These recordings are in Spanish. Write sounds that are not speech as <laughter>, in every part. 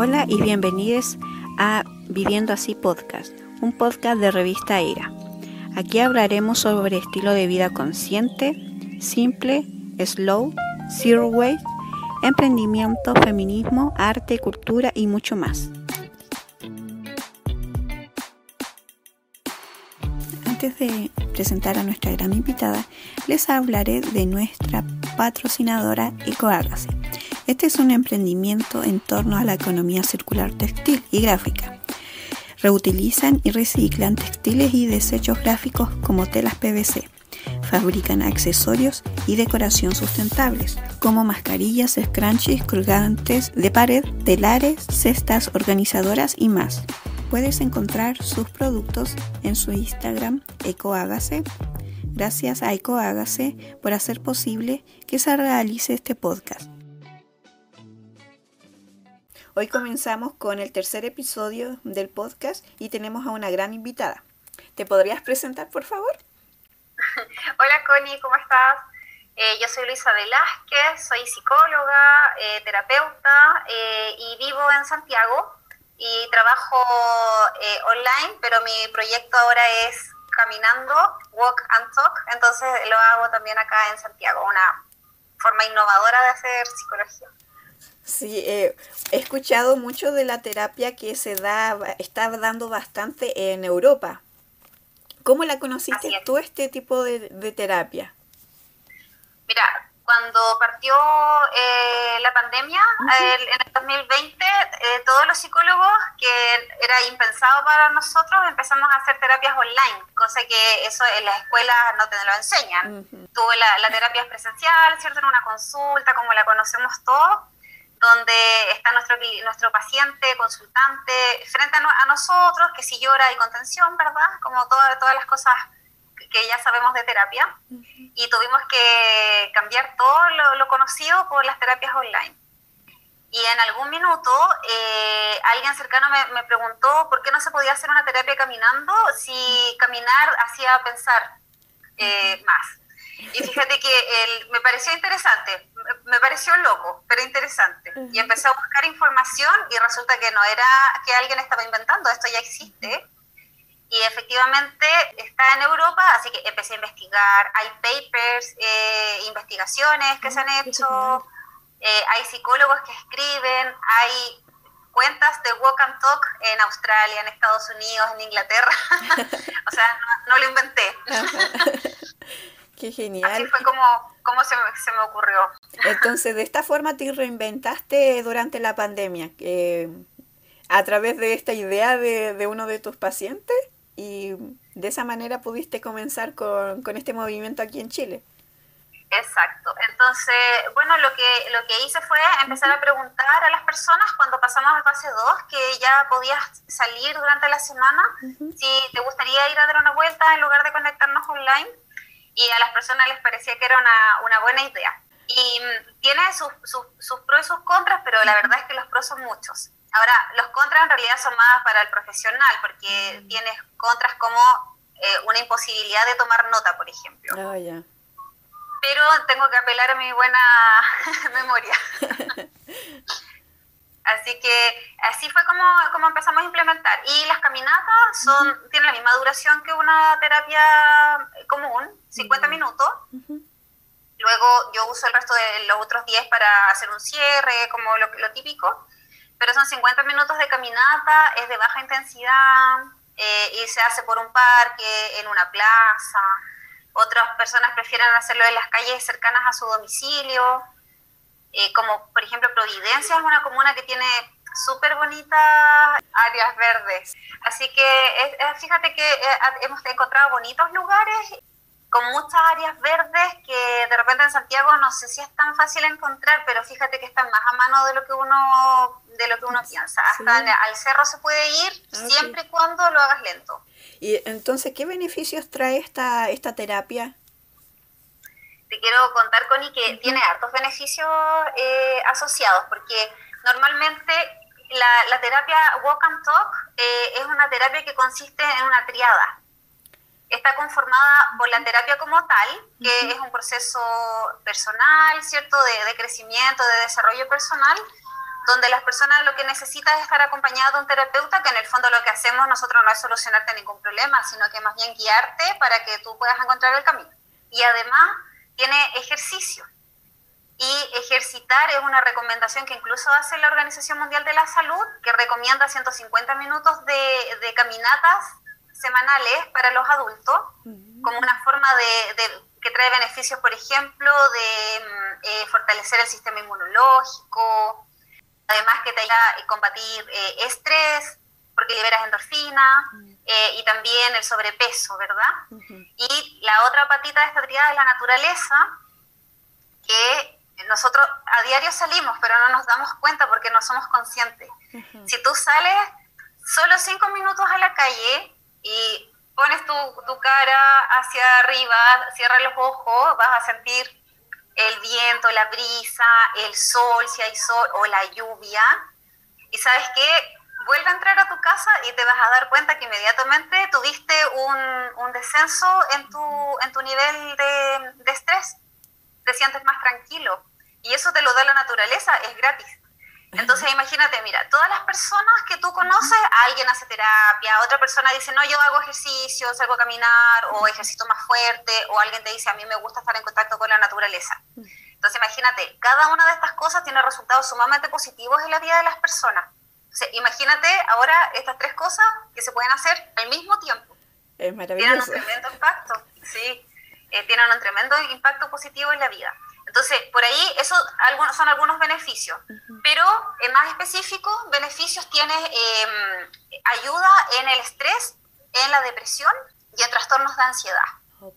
Hola y bienvenidos a Viviendo Así Podcast, un podcast de revista ERA. Aquí hablaremos sobre estilo de vida consciente, simple, slow, zero waste, emprendimiento, feminismo, arte, cultura y mucho más. Antes de presentar a nuestra gran invitada, les hablaré de nuestra patrocinadora EcoAgase este es un emprendimiento en torno a la economía circular textil y gráfica. Reutilizan y reciclan textiles y desechos gráficos como telas PVC. Fabrican accesorios y decoración sustentables, como mascarillas, scrunchies, colgantes de pared, telares, cestas organizadoras y más. Puedes encontrar sus productos en su Instagram EcoAgase. Gracias a EcoAgase por hacer posible que se realice este podcast. Hoy comenzamos con el tercer episodio del podcast y tenemos a una gran invitada. ¿Te podrías presentar, por favor? <laughs> Hola, Connie, ¿cómo estás? Eh, yo soy Luisa Velázquez, soy psicóloga, eh, terapeuta eh, y vivo en Santiago y trabajo online, pero mi proyecto ahora es caminando, walk and talk, entonces lo hago también acá en Santiago, una forma innovadora de hacer psicología. Sí, eh, he escuchado mucho de la terapia que se da, está dando bastante en Europa. ¿Cómo la conociste tú, este tipo de, terapia? Mira, cuando partió eh, la pandemia, en el 2020, eh, todos los psicólogos, que era impensado para nosotros, empezamos a hacer terapias online, cosa que eso en las escuelas no te lo enseñan. Tuve la, la terapia presencial, ¿cierto? En una consulta, como la conocemos todos donde está nuestro, nuestro paciente, consultante, frente a, nosotros, que si llora hay contención, ¿verdad? Como todas todas las cosas que ya sabemos de terapia. Y tuvimos que cambiar todo lo, conocido por las terapias online. Y en algún minuto eh, alguien cercano me, preguntó por qué no se podía hacer una terapia caminando si caminar hacía pensar eh, más. Y fíjate que el, me pareció interesante, me pareció loco, pero interesante. Y empecé a buscar información y resulta que no era que alguien estaba inventando, esto ya existe. Y efectivamente está en Europa, así que empecé a investigar. Hay papers, eh, investigaciones que se han hecho, eh, hay psicólogos que escriben, hay cuentas de Walk and Talk en Australia, en Estados Unidos, en Inglaterra. <laughs> o sea, no, no lo inventé. Qué genial. Así fue como, como se, se, me ocurrió. Entonces, de esta forma te reinventaste durante la pandemia, a través de esta idea de, de, uno de tus pacientes y de esa manera pudiste comenzar con, con este movimiento aquí en Chile. Exacto. Entonces, bueno, lo que, lo que hice fue empezar a preguntar a las personas cuando pasamos a fase 2, que ya podías salir durante la semana, si te gustaría ir a dar una vuelta en lugar de conectarnos online y a las personas les parecía que era una, una buena idea. Y mm, tiene sus, sus, pros y sus contras, pero la verdad es que los pros son muchos. Ahora, los contras en realidad son más para el profesional, porque tienes contras como eh, una imposibilidad de tomar nota, por ejemplo. Ah, pero tengo que apelar a mi buena <laughs> memoria. <laughs> Así que así fue como, como, empezamos a implementar. Y las caminatas son, tienen la misma duración que una terapia común, 50 minutos. Luego yo uso el resto de los otros 10 para hacer un cierre, como lo, lo, típico. Pero son 50 minutos de caminata, es de baja intensidad eh, y se hace por un parque, en una plaza. Otras personas prefieren hacerlo en las calles cercanas a su domicilio. Eh, como por ejemplo Providencia es una comuna que tiene súper bonitas áreas verdes. Así que fíjate que eh, hemos encontrado bonitos lugares con muchas áreas verdes que de repente en Santiago no sé si es tan fácil encontrar, pero fíjate que están más a mano de lo que uno de lo que uno piensa. Hasta al cerro se puede ir ah, siempre y cuando lo hagas lento. Y entonces, ¿qué beneficios trae esta esta terapia? Te quiero contar, Connie, que tiene hartos beneficios eh, asociados, porque normalmente la, terapia Walk and Talk eh, es una terapia que consiste en una triada. Está conformada por la terapia como tal, que es un proceso personal, ¿cierto?, de, crecimiento, de desarrollo personal, donde las personas lo que necesitan es estar acompañadas de un terapeuta, que en el fondo lo que hacemos nosotros no es solucionarte ningún problema, sino que más bien guiarte para que tú puedas encontrar el camino. Y además tiene ejercicio. Y ejercitar es una recomendación que incluso hace la Organización Mundial de la Salud, que recomienda 150 minutos de, caminatas semanales para los adultos, como una forma de, que trae beneficios, por ejemplo, de mm, eh, fortalecer el sistema inmunológico, además que te ayuda a combatir eh, estrés, porque liberas endorfina, eh, y también el sobrepeso, ¿verdad? Y la otra patita de esta triada es la naturaleza, que nosotros a diario salimos, pero no nos damos cuenta porque no somos conscientes. Si tú sales solo cinco minutos a la calle y pones tu, tu cara hacia arriba, cierras los ojos, vas a sentir el viento, la brisa, el sol, si hay sol, o la lluvia. Y sabes qué, vuelve a entrar a tu casa y te vas a dar cuenta que inmediatamente tuviste un, un descenso en tu, en tu nivel de, de estrés. Te sientes más tranquilo. Y eso te lo da la naturaleza, es gratis. Entonces imagínate, mira, todas las personas que tú conoces, alguien hace terapia, otra persona dice, no, yo hago ejercicio, salgo a caminar o ejercito más fuerte, o alguien te dice, a mí me gusta estar en contacto con la naturaleza. Entonces imagínate, cada una de estas cosas tiene resultados sumamente positivos en la vida de las personas. Entonces, imagínate ahora estas tres cosas que se pueden hacer al mismo tiempo. Es maravilloso. Tienen un tremendo impacto, sí, eh, tienen un tremendo impacto positivo en la vida. Entonces, por ahí esos algunos, son algunos beneficios, pero en más específico, beneficios tiene em, ayuda en el estrés, en la depresión y en trastornos de ansiedad.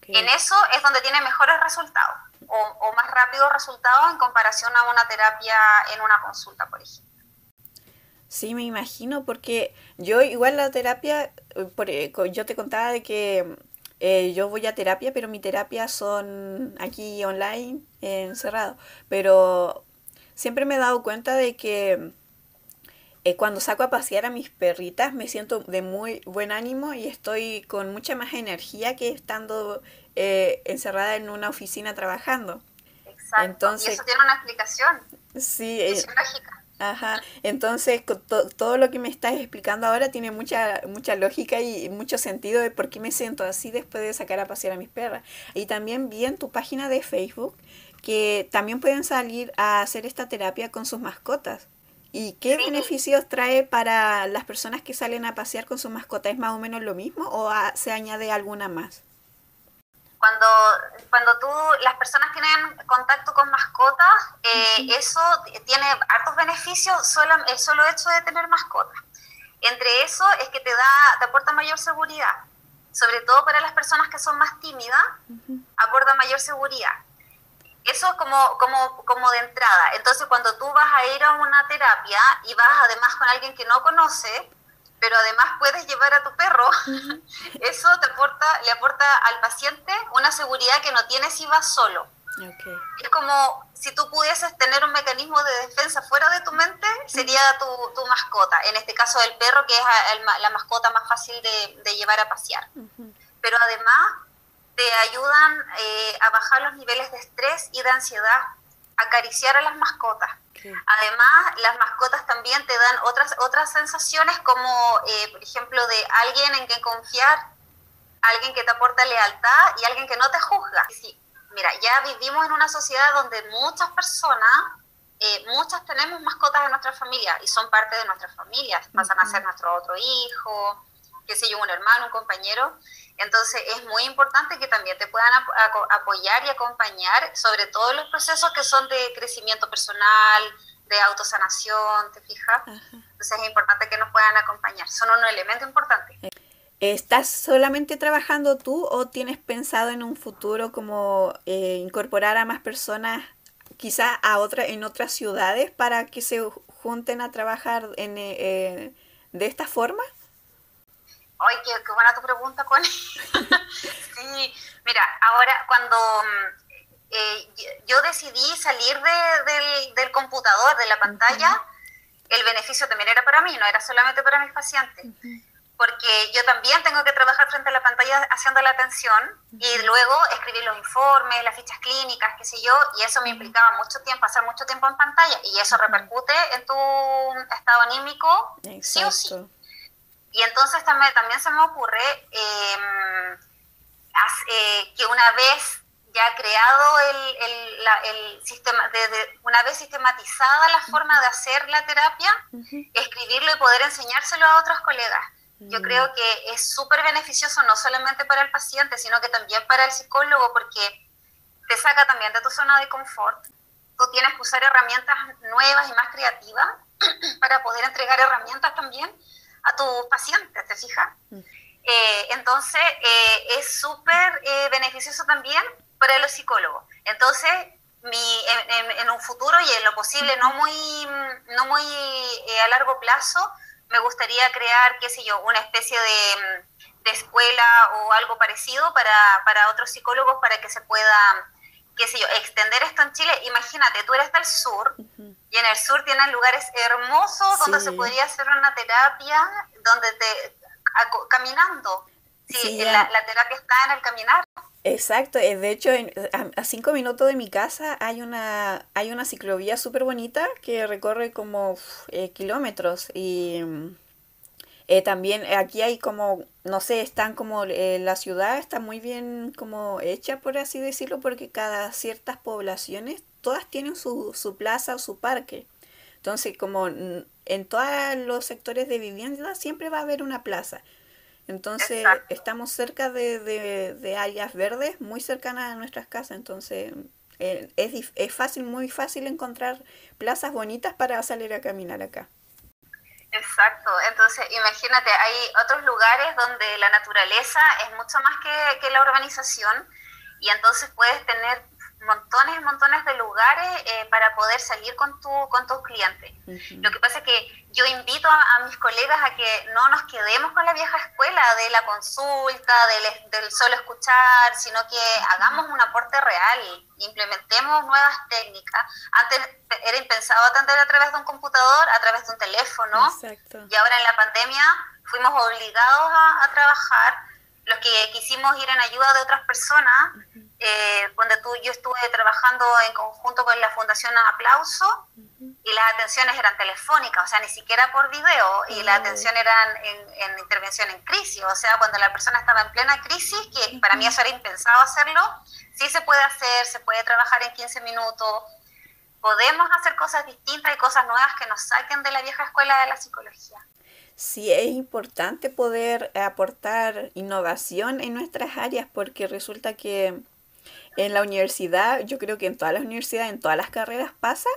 En eso es donde tiene mejores resultados o, o, más rápidos resultados en comparación a una terapia en una consulta, por ejemplo. Sí, me imagino, porque yo igual la terapia, eh, por, eh, yo te contaba de que eh, yo voy a terapia, pero mi terapia son aquí online, encerrado. Pero siempre me he dado cuenta de que eh, cuando saco a pasear a mis perritas me siento de muy buen ánimo y estoy con mucha más energía que estando eh, encerrada en una oficina trabajando. Exacto. Entonces, y eso tiene una explicación. Sí, Ajá, entonces todo lo que me estás explicando ahora tiene mucha, mucha lógica y mucho sentido de por qué me siento así después de sacar a pasear a mis perras. Y también vi en tu página de Facebook que también pueden salir a hacer esta terapia con sus mascotas. ¿Y qué beneficios trae para las personas que salen a pasear con sus mascotas? ¿Es más o menos lo mismo o se añade alguna más? Cuando, cuando tú, las personas tienen contacto con mascotas, eh, eso tiene hartos beneficios, solo, el solo hecho de tener mascotas. Entre eso es que te da, te aporta mayor seguridad, sobre todo para las personas que son más tímidas, aporta mayor seguridad. Eso es como, como, como de entrada. Entonces, cuando tú vas a ir a una terapia y vas además con alguien que no conoce, pero además puedes llevar a tu perro, <laughs> eso te aporta, le aporta al paciente una seguridad que no tiene si vas solo. Es como si tú pudieses tener un mecanismo de defensa fuera de tu mente, sería tu, tu mascota. En este caso el perro, que es la mascota más fácil de, de llevar a pasear. Pero además te ayudan eh, a bajar los niveles de estrés y de ansiedad, acariciar a las mascotas. Además, las mascotas también te dan otras, otras sensaciones como, eh, por ejemplo, de alguien en quien confiar, alguien que te aporta lealtad y alguien que no te juzga. Sí, mira, ya vivimos en una sociedad donde muchas personas, eh, muchas tenemos mascotas en nuestra familia y son parte de nuestra familia, pasan a ser nuestro otro hijo, qué sé yo, un hermano, un compañero. Entonces es muy importante que también te puedan apoyar y acompañar sobre todo los procesos que son de crecimiento personal, de autosanación, ¿te fijas? Entonces es importante que nos puedan acompañar. Son un elemento importante. ¿Estás solamente trabajando tú o tienes pensado en un futuro como eh, incorporar a más personas quizá a otra, en otras ciudades para que se junten a trabajar en, eh, de esta forma? Ay, qué, buena tu pregunta, Connie. <laughs> sí, mira, ahora cuando mm, eh, yo decidí salir del, computador, de la pantalla, el beneficio también era para mí, no era solamente para mis pacientes. porque yo también tengo que trabajar frente a la pantalla haciendo la atención y luego escribir los informes, las fichas clínicas, qué sé yo, y eso me implicaba mucho tiempo, pasar mucho tiempo en pantalla y eso repercute en tu estado anímico, sí o sí. Y entonces también, también se me ocurre em, eh, que una vez ya creado el, el, el sistema, de, una vez sistematizada la forma de hacer la terapia, escribirlo y poder enseñárselo a otros colegas. Yo mm. creo que es súper beneficioso no solamente para el paciente, sino que también para el psicólogo, porque te saca también de tu zona de confort. Tú tienes que usar herramientas nuevas y más creativas <clears throat> para poder entregar herramientas también a tus pacientes, ¿te fijas? Mm. Eh, entonces, eh, es súper eh, beneficioso también para los psicólogos. Entonces, mi, en, un futuro y en lo posible, no muy, no muy a largo plazo, me gustaría crear, qué sé yo, una especie de, de escuela o algo parecido para, para, otros psicólogos para que se pueda, qué sé yo, extender esto en Chile. Imagínate, tú eres del sur y en el sur tienen lugares hermosos donde se podría hacer una terapia, donde te, caminando. Sí, la, la terapia está en el caminar. Exacto, eh, de hecho a, cinco minutos de mi casa hay una, hay una ciclovía súper bonita que recorre como eh, kilómetros y eh, también aquí hay como, no sé, están como, la ciudad está muy bien como hecha por así decirlo porque cada ciertas poblaciones todas tienen su, su plaza o su parque. Entonces como en todos los sectores de vivienda siempre va a haber una plaza. Entonces estamos cerca de, de, áreas verdes muy cercanas a nuestras casas, entonces eh, es, es fácil, muy fácil encontrar plazas bonitas para salir a caminar acá. Exacto, entonces imagínate, hay otros lugares donde la naturaleza es mucho más que, que la urbanización y entonces puedes tener montones y montones de lugares eh, para poder salir con, tu, con tus clientes. Lo que pasa es que yo invito a, mis colegas a que no nos quedemos con la vieja escuela de la consulta, del, del solo escuchar, sino que hagamos un aporte real, implementemos nuevas técnicas. Antes era impensado atender a través de un computador, a través de un teléfono, y ahora en la pandemia fuimos obligados a, a trabajar. Los que quisimos ir en ayuda de otras personas, eh, cuando tú, yo estuve trabajando en conjunto con la Fundación Aplauso y las atenciones eran telefónicas, o sea, ni siquiera por video, y las atenciones eran en, intervención en crisis, o sea, cuando la persona estaba en plena crisis, que para mí eso era impensado hacerlo, sí se puede hacer, se puede trabajar en 15 minutos, podemos hacer cosas distintas y cosas nuevas que nos saquen de la vieja escuela de la psicología. Sí es importante poder aportar innovación en nuestras áreas porque resulta que en la universidad, yo creo que en todas las universidades, en todas las carreras pasa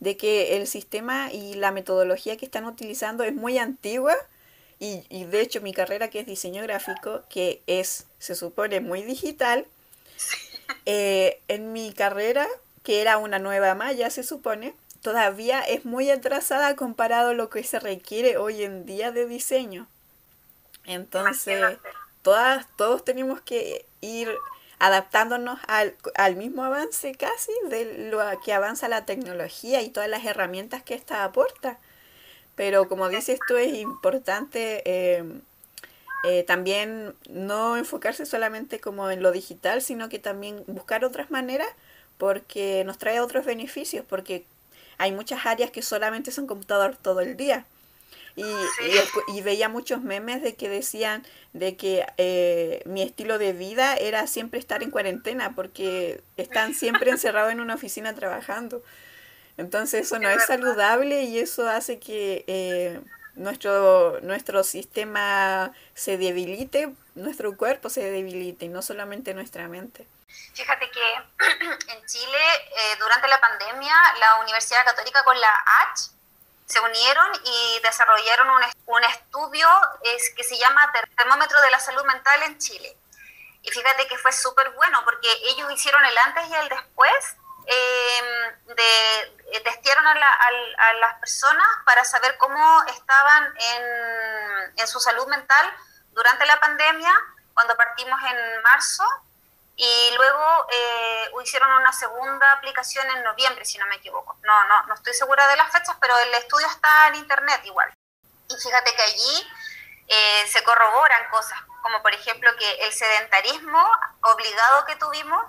de que el sistema y la metodología que están utilizando es muy antigua y, y de hecho mi carrera que es diseño gráfico, que es, se supone, muy digital, eh, en mi carrera, que era una nueva malla, se supone, todavía es muy atrasada comparado a lo que se requiere hoy en día de diseño. Entonces, todas, todos tenemos que ir adaptándonos al, al, mismo avance casi de lo que avanza la tecnología y todas las herramientas que ésta aporta. Pero como dices tú, es importante eh, eh, también no enfocarse solamente como en lo digital, sino que también buscar otras maneras porque nos trae otros beneficios, porque hay muchas áreas que solamente son computador todo el día. Y, y, veía muchos memes de que decían de que eh, mi estilo de vida era siempre estar en cuarentena porque están siempre <laughs> encerrados en una oficina trabajando. Entonces eso no es saludable y eso hace que eh, nuestro, nuestro sistema se debilite, nuestro cuerpo se debilite y no solamente nuestra mente. Fíjate que <clears throat> en Chile, eh, durante la pandemia, la Universidad Católica con la H se unieron y desarrollaron un, un estudio es, que se llama Termómetro de la Salud Mental en Chile. Y fíjate que fue súper bueno porque ellos hicieron el antes y el después em, de, eh, testearon a, a, las personas para saber cómo estaban en, en, su salud mental durante la pandemia, cuando partimos en marzo, y luego eh, hicieron una segunda aplicación en noviembre, si no me equivoco. No, no, no estoy segura de las fechas, pero el estudio está en internet igual. Y fíjate que allí eh, se corroboran cosas, como por ejemplo que el sedentarismo obligado que tuvimos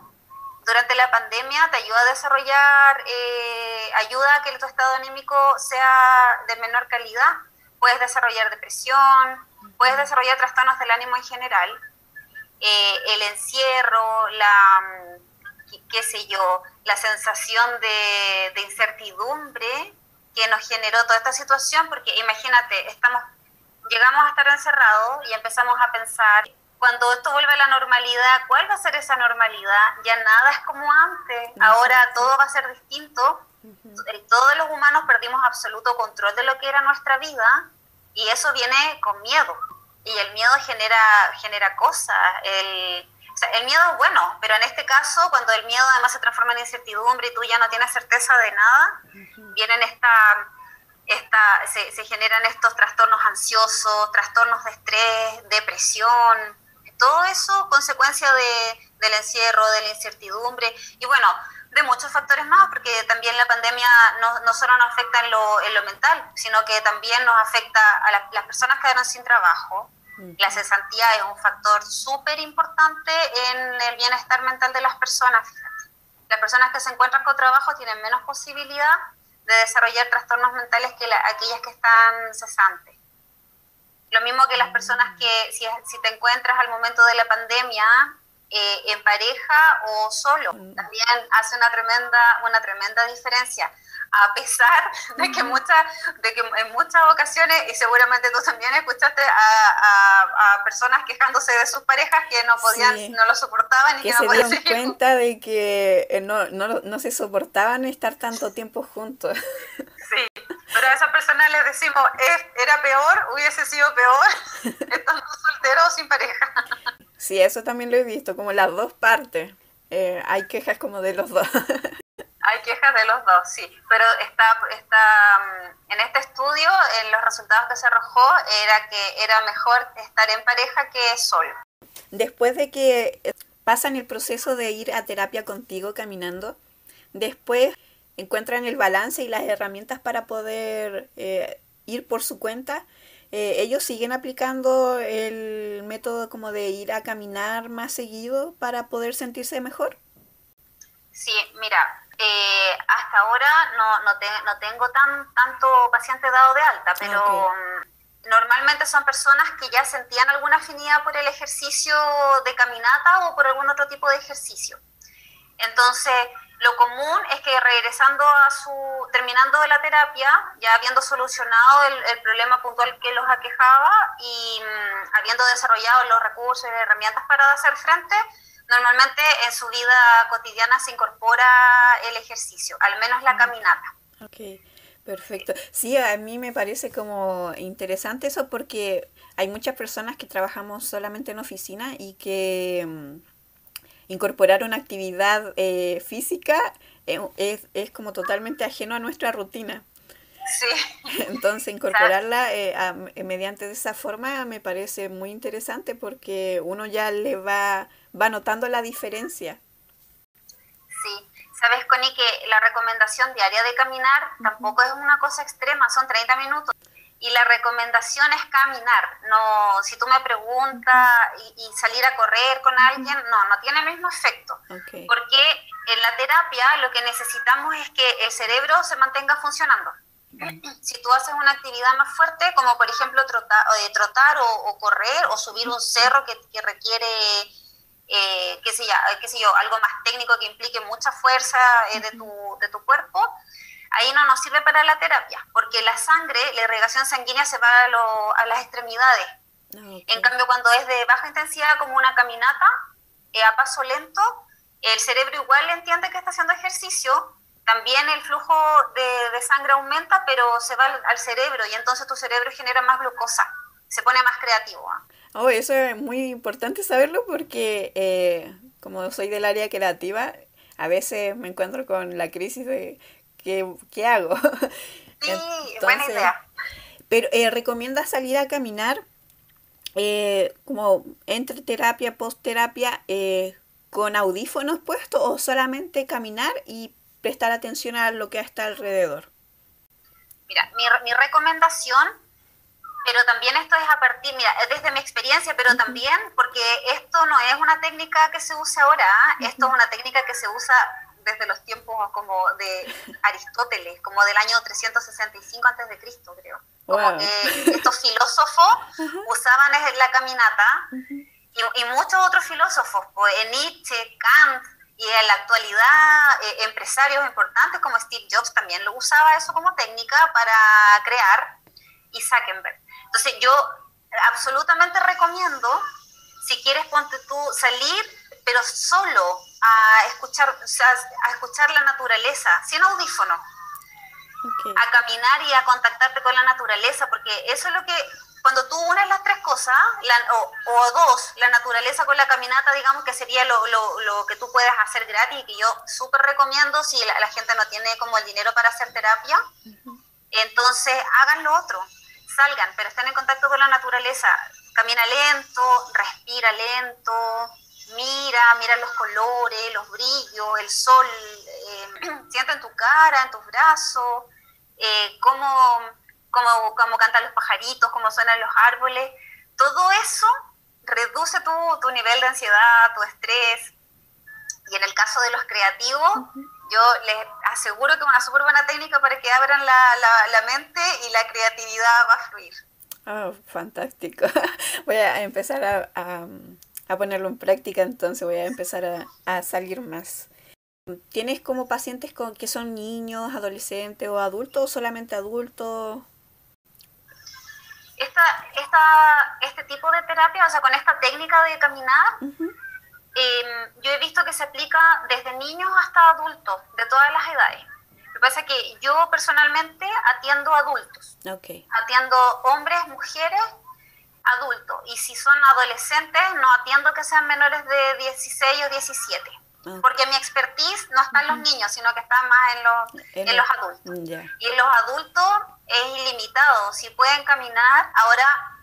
durante la pandemia te ayuda a desarrollar, eh, ayuda a que tu estado anímico sea de menor calidad. Puedes desarrollar depresión, puedes desarrollar trastornos del ánimo en general. Eh, el encierro, la, mm, qué sé yo, la sensación de, de incertidumbre que nos generó toda esta situación, porque imagínate, estamos llegamos a estar encerrados y empezamos a pensar, cuando esto vuelve a la normalidad, ¿cuál va a ser esa normalidad? Ya nada es como antes, ahora todo va a ser distinto. Todos los humanos perdimos absoluto control de lo que era nuestra vida y eso viene con miedo. Y el miedo genera, genera cosas. El, el miedo es bueno, pero en este caso, cuando el miedo además se transforma en incertidumbre y tú ya no tienes certeza de nada, vienen esta esta, se, se, generan estos trastornos ansiosos, trastornos de estrés, depresión, todo eso consecuencia de, del encierro, de la incertidumbre y bueno, de muchos factores más, porque también la pandemia no, no solo nos afecta en lo, en lo, mental, sino que también nos afecta a las personas que quedaron sin trabajo. La cesantía es un factor súper importante en el bienestar mental de las personas. Las personas que se encuentran con trabajo tienen menos posibilidad de desarrollar trastornos mentales que aquellas que están cesantes. Lo mismo que las personas que si, si te encuentras al momento de la pandemia eh, en pareja o solo, mm. también hace una tremenda, una tremenda diferencia. A pesar de que, muchas, de que en muchas ocasiones, y seguramente tú también escuchaste a, personas quejándose de sus parejas que no podían, no lo soportaban y que, que no se dieron <laughs> cuenta de que eh, no, no, no se soportaban estar tanto tiempo juntos. Sí, pero a esas personas les decimos, era peor, hubiese sido peor <laughs> estando solteros sin pareja. Sí, eso también lo he visto, como las dos partes. Eh, hay quejas como de los dos. <laughs> Hay quejas de los dos, sí, pero está, está mm, en este estudio, en los resultados que se arrojó, era que era mejor estar en pareja que solo. Después de que pasan el proceso de ir a terapia contigo caminando, después encuentran el balance y las herramientas para poder eh, ir por su cuenta. Eh, ellos siguen aplicando el método como de ir a caminar más seguido para poder sentirse mejor. Sí, mira, eh, hasta ahora no, no, no, tengo tan tanto paciente dado de alta, pero mm, normalmente son personas que ya sentían alguna afinidad por el ejercicio de caminata o por algún otro tipo de ejercicio. Entonces, lo común es que regresando a su, terminando de la terapia, ya habiendo solucionado el, el problema puntual que los aquejaba y mm, habiendo desarrollado los recursos y herramientas para hacer frente, Normalmente en su vida cotidiana se incorpora el ejercicio, al menos la mm. caminata. Ok, perfecto. Sí, a mí me parece como interesante eso porque hay muchas personas que trabajamos solamente en oficina y que mm, incorporar una actividad eh, física eh, es, es como totalmente ajeno a nuestra rutina. Sí. Entonces, incorporarla eh, mediante de esa forma me parece muy interesante porque uno ya le va, va notando la diferencia. Sí, sabes, Connie, que la recomendación diaria de caminar tampoco es una cosa extrema, son 30 minutos. Y la recomendación es caminar. No, si tú me preguntas y, salir a correr con alguien, no, no tiene el mismo efecto. Porque en la terapia lo que necesitamos es que el cerebro se mantenga funcionando. <clears throat> Si tú haces una actividad más fuerte, como por ejemplo trotar, o, trotar o, correr o subir un cerro que, que requiere, eh, qué, sé yo, qué sé yo, algo más técnico que implique mucha fuerza eh, de, tu, de tu cuerpo, ahí no nos sirve para la terapia, porque la sangre, la irrigación sanguínea se va a, a las extremidades. Ah, en cambio, cuando es de baja intensidad, como una caminata, eh, a paso lento, el cerebro igual entiende que está haciendo ejercicio, también el flujo de, sangre aumenta, pero se va al, cerebro y entonces tu cerebro genera más glucosa, se pone más creativo. ¿ah? Oh, eso es muy importante saberlo porque eh, como soy del área creativa, a veces me encuentro con la crisis de qué, qué hago. <laughs> Sí, buena idea. Pero eh, ¿recomiendas salir a caminar eh, como entre terapia, post terapia, eh, con audífonos puestos o solamente caminar y prestar atención a lo que está alrededor. Mira, mi, mi recomendación pero también esto es a partir, mira, desde mi experiencia, pero también porque esto no es una técnica que se usa ahora, ¿ah? esto es una técnica que se usa desde los tiempos como de Aristóteles, como del año 365 antes de Cristo, creo. Como que estos filósofos usaban la caminata y, muchos otros filósofos, pues, Nietzsche, Kant, y en la actualidad eh, empresarios importantes como Steve Jobs también lo usaba eso como técnica para crear y Zuckerberg. Entonces yo absolutamente recomiendo, si quieres ponte tú salir, pero solo a escuchar, a escuchar la naturaleza, sin audífono. A caminar y a contactarte con la naturaleza, porque eso es lo que cuando tú unes las tres cosas, o, dos, la naturaleza con la caminata, digamos que sería lo, lo, que tú puedes hacer gratis y que yo súper recomiendo si la, gente no tiene como el dinero para hacer terapia, entonces hagan lo otro, salgan, pero estén en contacto con la naturaleza, camina lento, respira lento, mira, mira los colores, los brillos, el sol, eh, <clears throat> siente en tu cara, en tus brazos, eh, cómo cómo, cantan los pajaritos, cómo suenan los árboles, todo eso reduce tu, nivel de ansiedad, tu estrés. Y en el caso de los creativos, yo les aseguro que es una súper buena técnica para que abran la, mente y la creatividad va a fluir. Oh, fantástico. <laughs> Voy a empezar a, a, ponerlo en práctica, entonces voy a empezar a, a salir más. ¿Tienes como pacientes con, que son niños, adolescentes o adultos o solamente adultos? esta, esta, este tipo de terapia, o sea, con esta técnica de caminar, em, yo he visto que se aplica desde niños hasta adultos, de todas las edades. Lo que pasa es que yo personalmente atiendo adultos. Atiendo hombres, mujeres, adultos. Y si son adolescentes, no atiendo que sean menores de 16 o 17. Porque mi expertise no está en los niños, sino que está más en los, en, los adultos. Y en los adultos es ilimitado. Si pueden caminar, ahora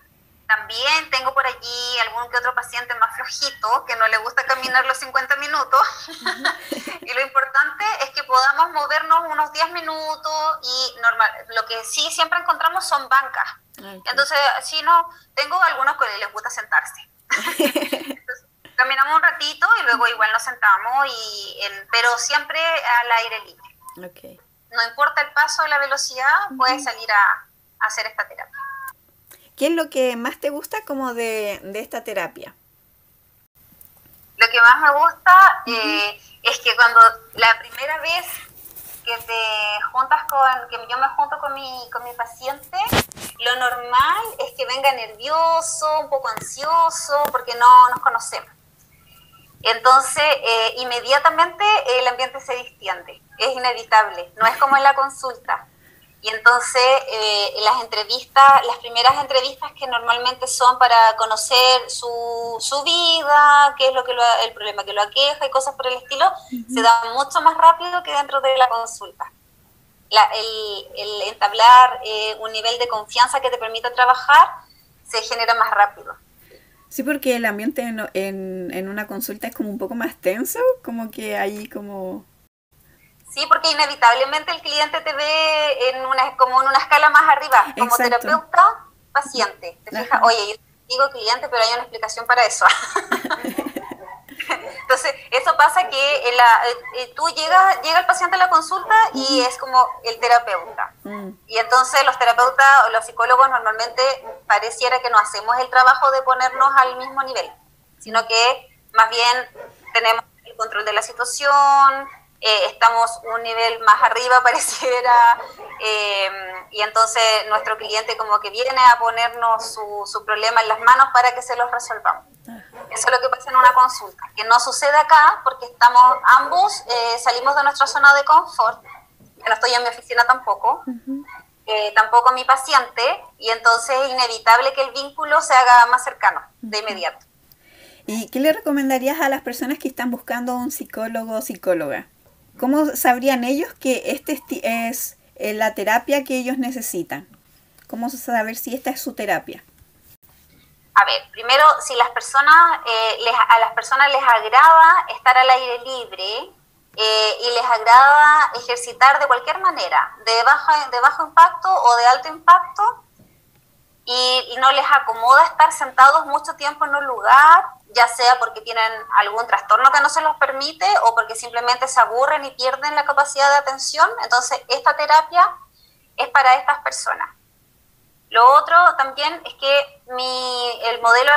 también tengo por allí algún que otro paciente más flojito que no le gusta caminar los 50 minutos. <laughs> y lo importante es que podamos movernos unos 10 minutos y normal. Lo que sí siempre encontramos son bancas. Entonces, si no, tengo algunos que les gusta sentarse. <laughs> caminamos un ratito y luego igual nos sentamos, y pero siempre al aire libre. No importa el paso o la velocidad, puedes salir a, hacer esta terapia. ¿Qué es lo que más te gusta como de, esta terapia? Lo que más me gusta eh, es que cuando la primera vez que te juntas con, que yo me junto con mi, con mi paciente, lo normal es que venga nervioso, un poco ansioso, porque no nos conocemos. Entonces, eh, inmediatamente el ambiente se distiende, es inevitable, no es como en la consulta. Y entonces eh, las entrevistas, las primeras entrevistas que normalmente son para conocer su, su vida, qué es lo que el problema que lo aqueja y cosas por el estilo, se dan mucho más rápido que dentro de la consulta. el, entablar eh, un nivel de confianza que te permita trabajar se genera más rápido. Sí, porque el ambiente en, en, una consulta es como un poco más tenso, como que ahí como... Sí, porque inevitablemente el cliente te ve en una, como en una escala más arriba, como terapeuta, paciente. Te fijas, oye, yo digo cliente, pero hay una explicación para eso. <laughs> Entonces, eso pasa que la, eh, tú llegas, llega el paciente a la consulta y es como el terapeuta. Mm. Y entonces los terapeutas o los psicólogos normalmente pareciera que no hacemos el trabajo de ponernos al mismo nivel, sino que más bien tenemos el control de la situación, eh, estamos un nivel más arriba <laughs> pareciera, y entonces nuestro cliente como que viene a ponernos su, su problema en las manos para que se los resolvamos. Eso es lo que pasa en una consulta, que no sucede acá porque estamos ambos, eh, salimos de nuestra zona de confort, que no estoy en mi oficina tampoco, eh, tampoco mi paciente, y entonces es inevitable que el vínculo se haga más cercano de inmediato. ¿Y qué le recomendarías a las personas que están buscando un psicólogo o psicóloga? ¿Cómo sabrían ellos que este es eh, la terapia que ellos necesitan? ¿Cómo saber si esta es su terapia? A ver, primero, si las personas, eh, les, a las personas les agrada estar al aire libre eh, y les agrada ejercitar de cualquier manera, de bajo, de bajo impacto o de alto impacto, y, no les acomoda estar sentados mucho tiempo en un lugar, ya sea porque tienen algún trastorno que no se los permite o porque simplemente se aburren y pierden la capacidad de atención. Entonces, esta terapia es para estas personas. Lo otro también es que mi, el modelo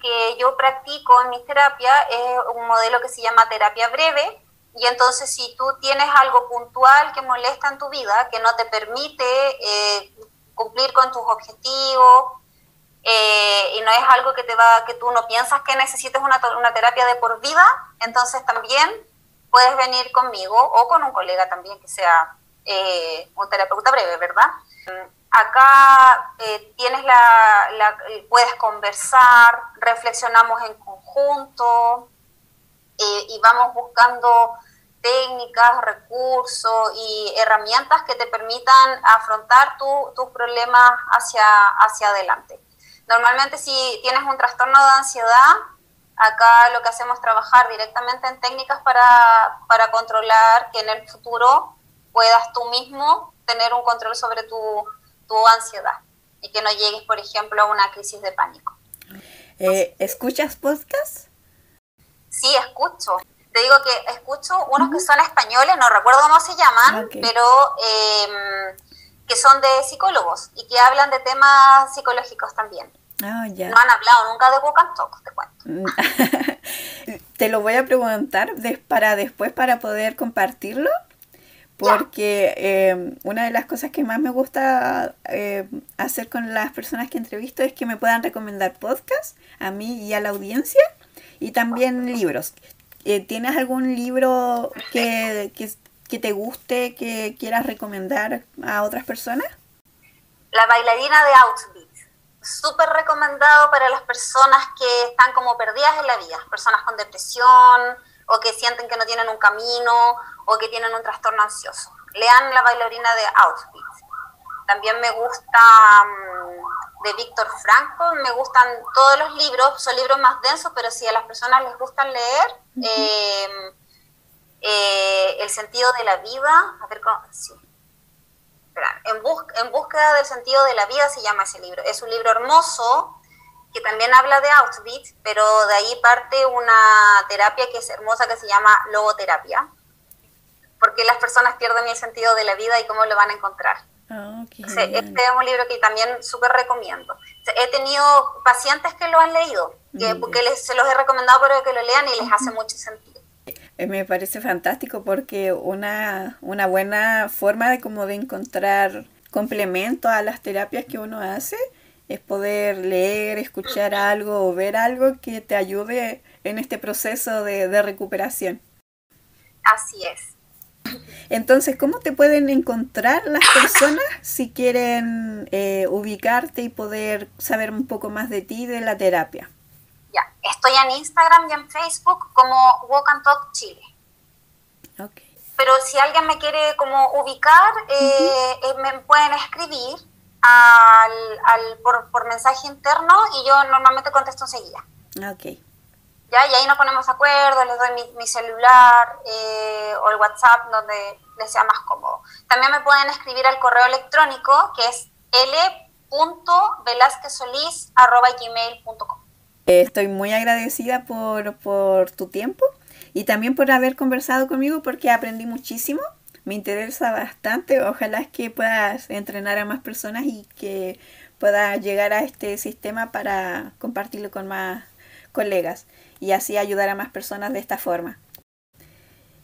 que yo practico en mi terapia es un modelo que se llama terapia breve. Y entonces si tú tienes algo puntual que molesta en tu vida, que no te permite eh, cumplir con tus objetivos, eh, y no es algo que te va, que tú no piensas que necesites una, una terapia de por vida, entonces también puedes venir conmigo o con un colega también que sea eh, un terapeuta breve, ¿verdad? Acá eh, tienes la, la, puedes conversar, reflexionamos en conjunto y vamos buscando técnicas, recursos y herramientas que te permitan afrontar tus problemas hacia, hacia adelante. Normalmente si tienes un trastorno de ansiedad, acá lo que hacemos es trabajar directamente en técnicas para, para controlar que en el futuro puedas tú mismo tener un control sobre tu, tu ansiedad y que no llegues, por ejemplo, a una crisis de pánico. Eh, ¿Escuchas podcasts? Sí, escucho te digo que escucho unos que son españoles, no recuerdo cómo se llaman, pero em, que son de psicólogos y que hablan de temas psicológicos también. Ah. No han hablado nunca de Walk and Talk, te cuento. <laughs> te lo voy a preguntar para después para poder compartirlo. Porque em, una de las cosas que más me gusta em, hacer con las personas que entrevisto es que me puedan recomendar podcasts a mí y a la audiencia y también libros. Eh, ¿Tienes algún libro que, que, te guste, que quieras recomendar a otras personas? La bailarina de Outbeat. Súper recomendado para las personas que están como perdidas en la vida, personas con depresión o que sienten que no tienen un camino o que tienen un trastorno ansioso. Lean La bailarina de Outbeat. También me gusta mm, de Víctor Franco, me gustan todos los libros, son libros más densos, pero si a las personas les gustan leer, eh, eh, El sentido de la vida, a ver cómo, sí. en, en búsqueda del sentido de la vida se llama ese libro. Es un libro hermoso que también habla de Auschwitz, pero de ahí parte una terapia que es hermosa que se llama logoterapia, porque las personas pierden el sentido de la vida y cómo lo van a encontrar. Ah, este es un libro que también súper recomiendo. He tenido pacientes que lo han leído, que, porque les, se los he recomendado para que lo lean y les hace mucho sentido. Eh, me parece fantástico porque una, una buena forma de como de encontrar complemento a las terapias que uno hace es poder leer, escuchar algo o ver algo que te ayude en este proceso de, de recuperación. Así es. Entonces, ¿cómo te pueden encontrar las personas si quieren eh, ubicarte y poder saber un poco más de ti y de la terapia? Ya, estoy en Instagram y en Facebook como Walk and Talk Chile. Okay. Pero si alguien me quiere como ubicar, eh, eh, me pueden escribir al, al, por, por mensaje interno y yo normalmente contesto enseguida. Ok. ¿Ya? Y ahí nos ponemos de acuerdo, les doy mi, celular eh, o el WhatsApp donde les sea más cómodo. También me pueden escribir al correo electrónico que es l.velazquesolis.gmail.com Estoy muy agradecida por, por tu tiempo y también por haber conversado conmigo porque aprendí muchísimo. Me interesa bastante. Ojalá que puedas entrenar a más personas y que puedas llegar a este sistema para compartirlo con más colegas y así ayudar a más personas de esta forma.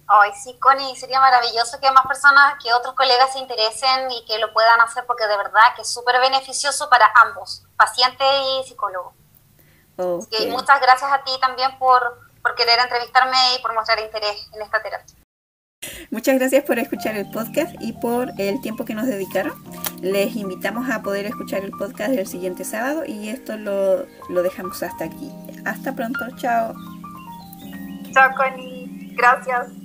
Ay, sí, Connie, sería maravilloso que más personas, que otros colegas se interesen y que lo puedan hacer porque de verdad que es súper beneficioso para ambos, paciente y psicólogo. Okay. muchas gracias a ti también por, por querer entrevistarme y por mostrar interés en esta terapia. Muchas gracias por escuchar el podcast y por el tiempo que nos dedicaron. Les invitamos a poder escuchar el podcast del siguiente sábado y esto lo, lo dejamos hasta aquí. Hasta pronto, chao. Chao, Connie. Gracias.